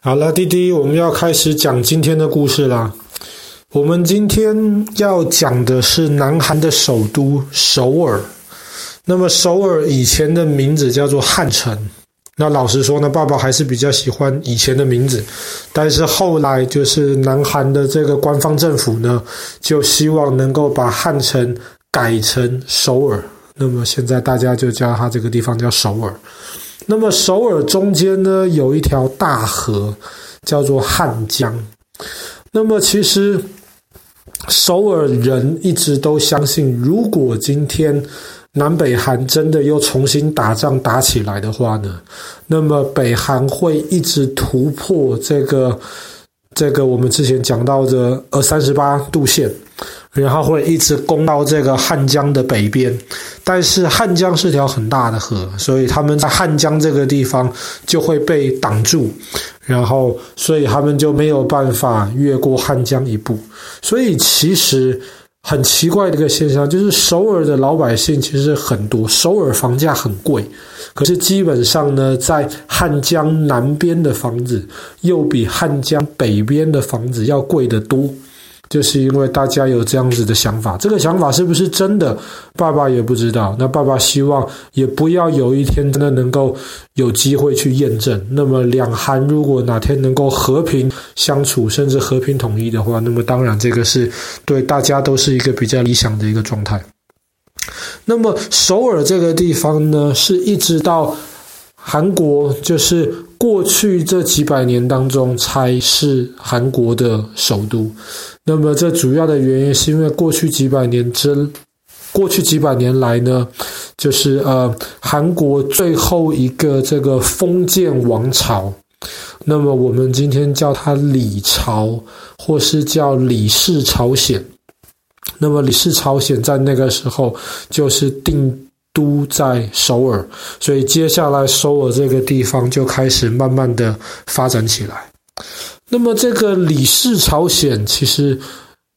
好了，弟弟，我们要开始讲今天的故事啦。我们今天要讲的是南韩的首都首尔。那么首尔以前的名字叫做汉城。那老实说呢，爸爸还是比较喜欢以前的名字。但是后来就是南韩的这个官方政府呢，就希望能够把汉城改成首尔。那么现在大家就叫它这个地方叫首尔。那么首尔中间呢，有一条大河，叫做汉江。那么其实首尔人一直都相信，如果今天南北韩真的又重新打仗打起来的话呢，那么北韩会一直突破这个这个我们之前讲到的呃三十八度线。然后会一直攻到这个汉江的北边，但是汉江是条很大的河，所以他们在汉江这个地方就会被挡住，然后所以他们就没有办法越过汉江一步。所以其实很奇怪的一个现象就是，首尔的老百姓其实很多，首尔房价很贵，可是基本上呢，在汉江南边的房子又比汉江北边的房子要贵得多。就是因为大家有这样子的想法，这个想法是不是真的？爸爸也不知道。那爸爸希望也不要有一天真的能够有机会去验证。那么两韩如果哪天能够和平相处，甚至和平统一的话，那么当然这个是对大家都是一个比较理想的一个状态。那么首尔这个地方呢，是一直到韩国就是。过去这几百年当中，才是韩国的首都。那么，这主要的原因是因为过去几百年之，过去几百年来呢，就是呃，韩国最后一个这个封建王朝。那么，我们今天叫它李朝，或是叫李氏朝鲜。那么，李氏朝鲜在那个时候就是定。都在首尔，所以接下来首尔这个地方就开始慢慢的发展起来。那么这个李氏朝鲜其实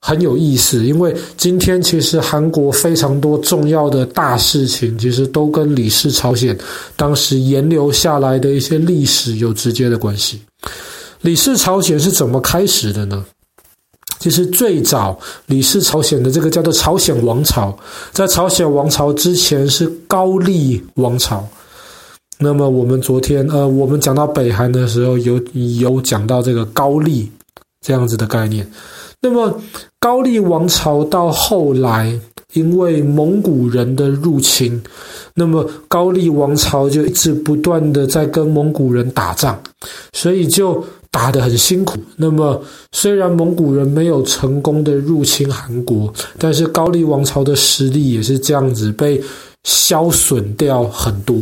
很有意思，因为今天其实韩国非常多重要的大事情，其实都跟李氏朝鲜当时沿留下来的一些历史有直接的关系。李氏朝鲜是怎么开始的呢？其实最早李氏朝鲜的这个叫做朝鲜王朝，在朝鲜王朝之前是高丽王朝。那么我们昨天呃，我们讲到北韩的时候有有讲到这个高丽这样子的概念。那么高丽王朝到后来因为蒙古人的入侵，那么高丽王朝就一直不断的在跟蒙古人打仗，所以就。打得很辛苦。那么，虽然蒙古人没有成功的入侵韩国，但是高丽王朝的实力也是这样子被消损掉很多。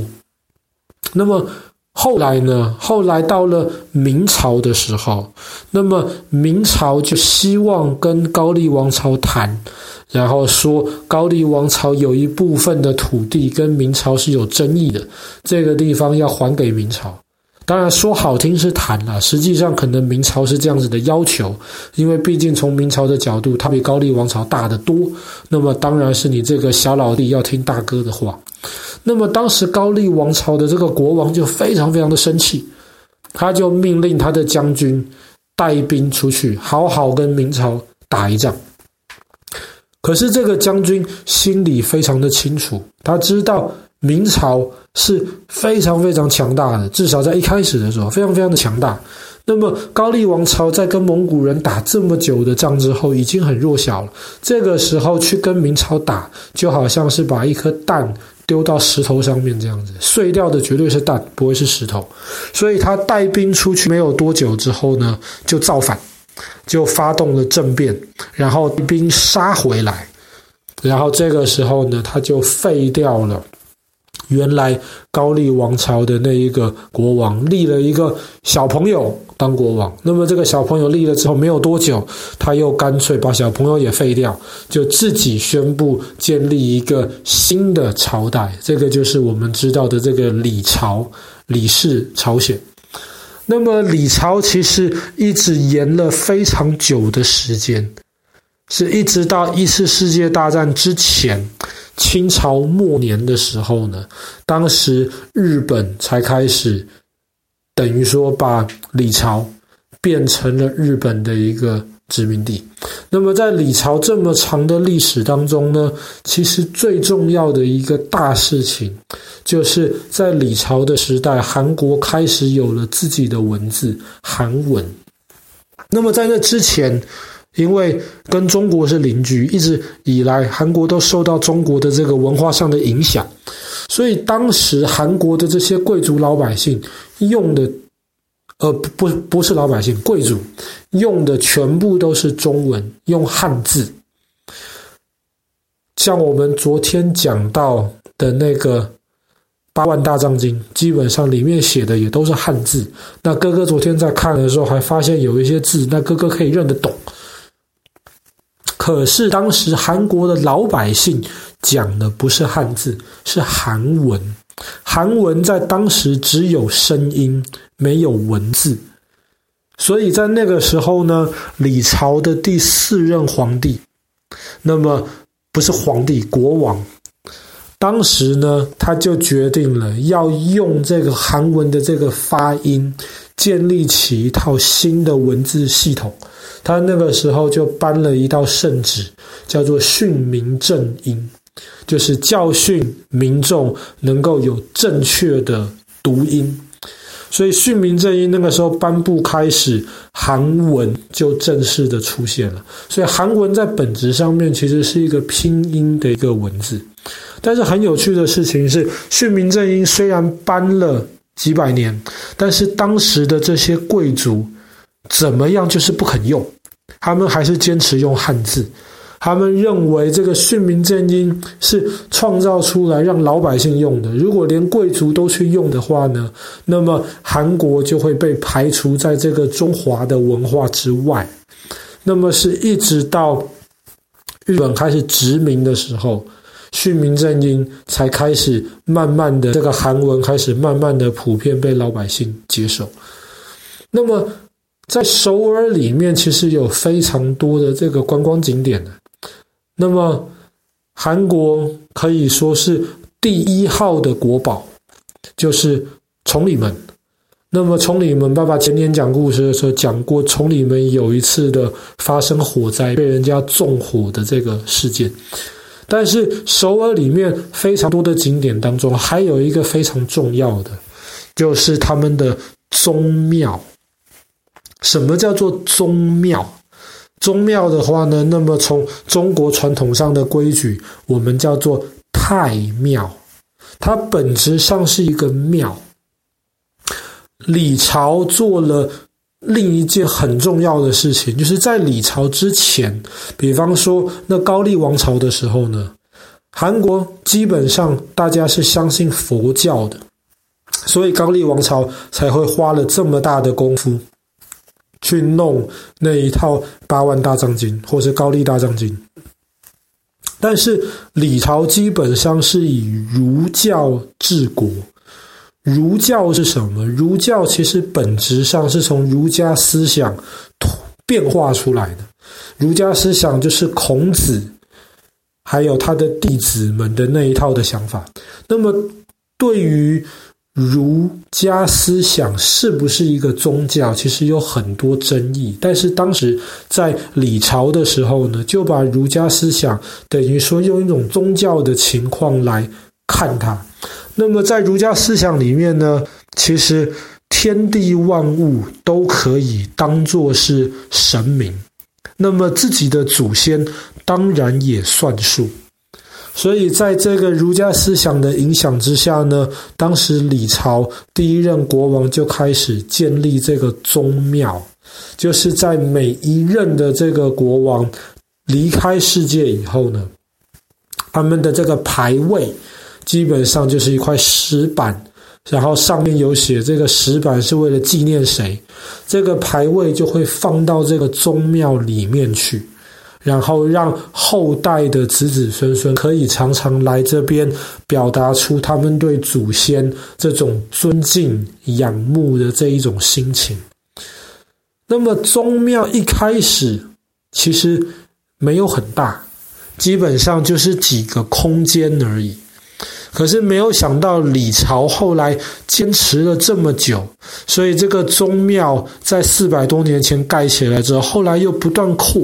那么后来呢？后来到了明朝的时候，那么明朝就希望跟高丽王朝谈，然后说高丽王朝有一部分的土地跟明朝是有争议的，这个地方要还给明朝。当然说好听是谈了，实际上可能明朝是这样子的要求，因为毕竟从明朝的角度，它比高丽王朝大得多。那么当然是你这个小老弟要听大哥的话。那么当时高丽王朝的这个国王就非常非常的生气，他就命令他的将军带兵出去，好好跟明朝打一仗。可是这个将军心里非常的清楚，他知道。明朝是非常非常强大的，至少在一开始的时候非常非常的强大。那么高丽王朝在跟蒙古人打这么久的仗之后，已经很弱小了。这个时候去跟明朝打，就好像是把一颗蛋丢到石头上面这样子，碎掉的绝对是蛋，不会是石头。所以他带兵出去没有多久之后呢，就造反，就发动了政变，然后兵杀回来，然后这个时候呢，他就废掉了。原来高丽王朝的那一个国王立了一个小朋友当国王，那么这个小朋友立了之后没有多久，他又干脆把小朋友也废掉，就自己宣布建立一个新的朝代，这个就是我们知道的这个李朝，李氏朝鲜。那么李朝其实一直延了非常久的时间，是一直到一次世界大战之前。清朝末年的时候呢，当时日本才开始等于说把李朝变成了日本的一个殖民地。那么在李朝这么长的历史当中呢，其实最重要的一个大事情，就是在李朝的时代，韩国开始有了自己的文字韩文。那么在那之前，因为跟中国是邻居，一直以来韩国都受到中国的这个文化上的影响，所以当时韩国的这些贵族老百姓用的，呃，不不是老百姓，贵族用的全部都是中文，用汉字。像我们昨天讲到的那个。八万大藏经基本上里面写的也都是汉字。那哥哥昨天在看的时候，还发现有一些字，那哥哥可以认得懂。可是当时韩国的老百姓讲的不是汉字，是韩文。韩文在当时只有声音，没有文字。所以在那个时候呢，李朝的第四任皇帝，那么不是皇帝，国王。当时呢，他就决定了要用这个韩文的这个发音，建立起一套新的文字系统。他那个时候就颁了一道圣旨，叫做“训民正音”，就是教训民众能够有正确的读音。所以“训民正音”那个时候颁布开始，韩文就正式的出现了。所以韩文在本质上面其实是一个拼音的一个文字。但是很有趣的事情是，训民正音虽然颁了几百年，但是当时的这些贵族怎么样就是不肯用，他们还是坚持用汉字。他们认为这个训民正音是创造出来让老百姓用的，如果连贵族都去用的话呢，那么韩国就会被排除在这个中华的文化之外。那么是一直到日本开始殖民的时候。训民正音才开始慢慢的，这个韩文开始慢慢的普遍被老百姓接受。那么，在首尔里面，其实有非常多的这个观光景点的。那么，韩国可以说是第一号的国宝，就是崇礼门。那么，崇礼门，爸爸前年讲故事的时候讲过，崇礼门有一次的发生火灾，被人家纵火的这个事件。但是首尔里面非常多的景点当中，还有一个非常重要的，就是他们的宗庙。什么叫做宗庙？宗庙的话呢，那么从中国传统上的规矩，我们叫做太庙，它本质上是一个庙。李朝做了。另一件很重要的事情，就是在李朝之前，比方说那高丽王朝的时候呢，韩国基本上大家是相信佛教的，所以高丽王朝才会花了这么大的功夫去弄那一套八万大藏经或是高丽大藏经。但是李朝基本上是以儒教治国。儒教是什么？儒教其实本质上是从儒家思想变化出来的。儒家思想就是孔子，还有他的弟子们的那一套的想法。那么，对于儒家思想是不是一个宗教，其实有很多争议。但是当时在李朝的时候呢，就把儒家思想等于说用一种宗教的情况来看它。那么，在儒家思想里面呢，其实天地万物都可以当作是神明，那么自己的祖先当然也算数。所以，在这个儒家思想的影响之下呢，当时李朝第一任国王就开始建立这个宗庙，就是在每一任的这个国王离开世界以后呢，他们的这个牌位。基本上就是一块石板，然后上面有写这个石板是为了纪念谁，这个牌位就会放到这个宗庙里面去，然后让后代的子子孙孙可以常常来这边，表达出他们对祖先这种尊敬仰慕的这一种心情。那么宗庙一开始其实没有很大，基本上就是几个空间而已。可是没有想到李朝后来坚持了这么久，所以这个宗庙在四百多年前盖起来之后，后来又不断扩，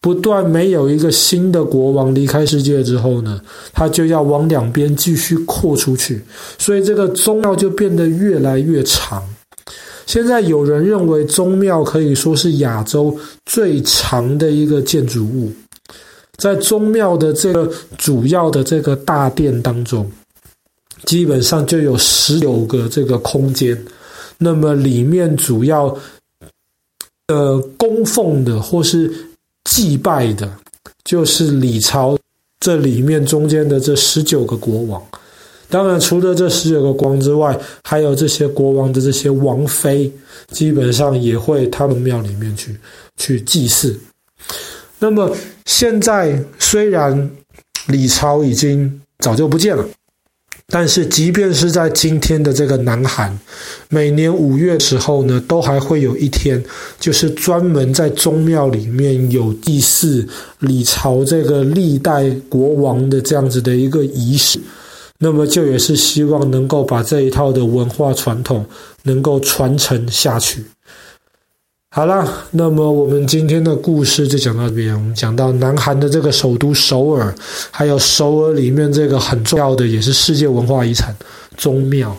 不断没有一个新的国王离开世界之后呢，他就要往两边继续扩出去，所以这个宗庙就变得越来越长。现在有人认为宗庙可以说是亚洲最长的一个建筑物。在宗庙的这个主要的这个大殿当中，基本上就有十九个这个空间。那么里面主要呃供奉的或是祭拜的，就是李朝这里面中间的这十九个国王。当然，除了这十九个国王之外，还有这些国王的这些王妃，基本上也会他们庙里面去去祭祀。那么现在虽然李朝已经早就不见了，但是即便是在今天的这个南韩，每年五月时候呢，都还会有一天，就是专门在宗庙里面有祭祀李朝这个历代国王的这样子的一个仪式。那么就也是希望能够把这一套的文化传统能够传承下去。好了，那么我们今天的故事就讲到这边。我们讲到南韩的这个首都首尔，还有首尔里面这个很重要的，也是世界文化遗产宗庙。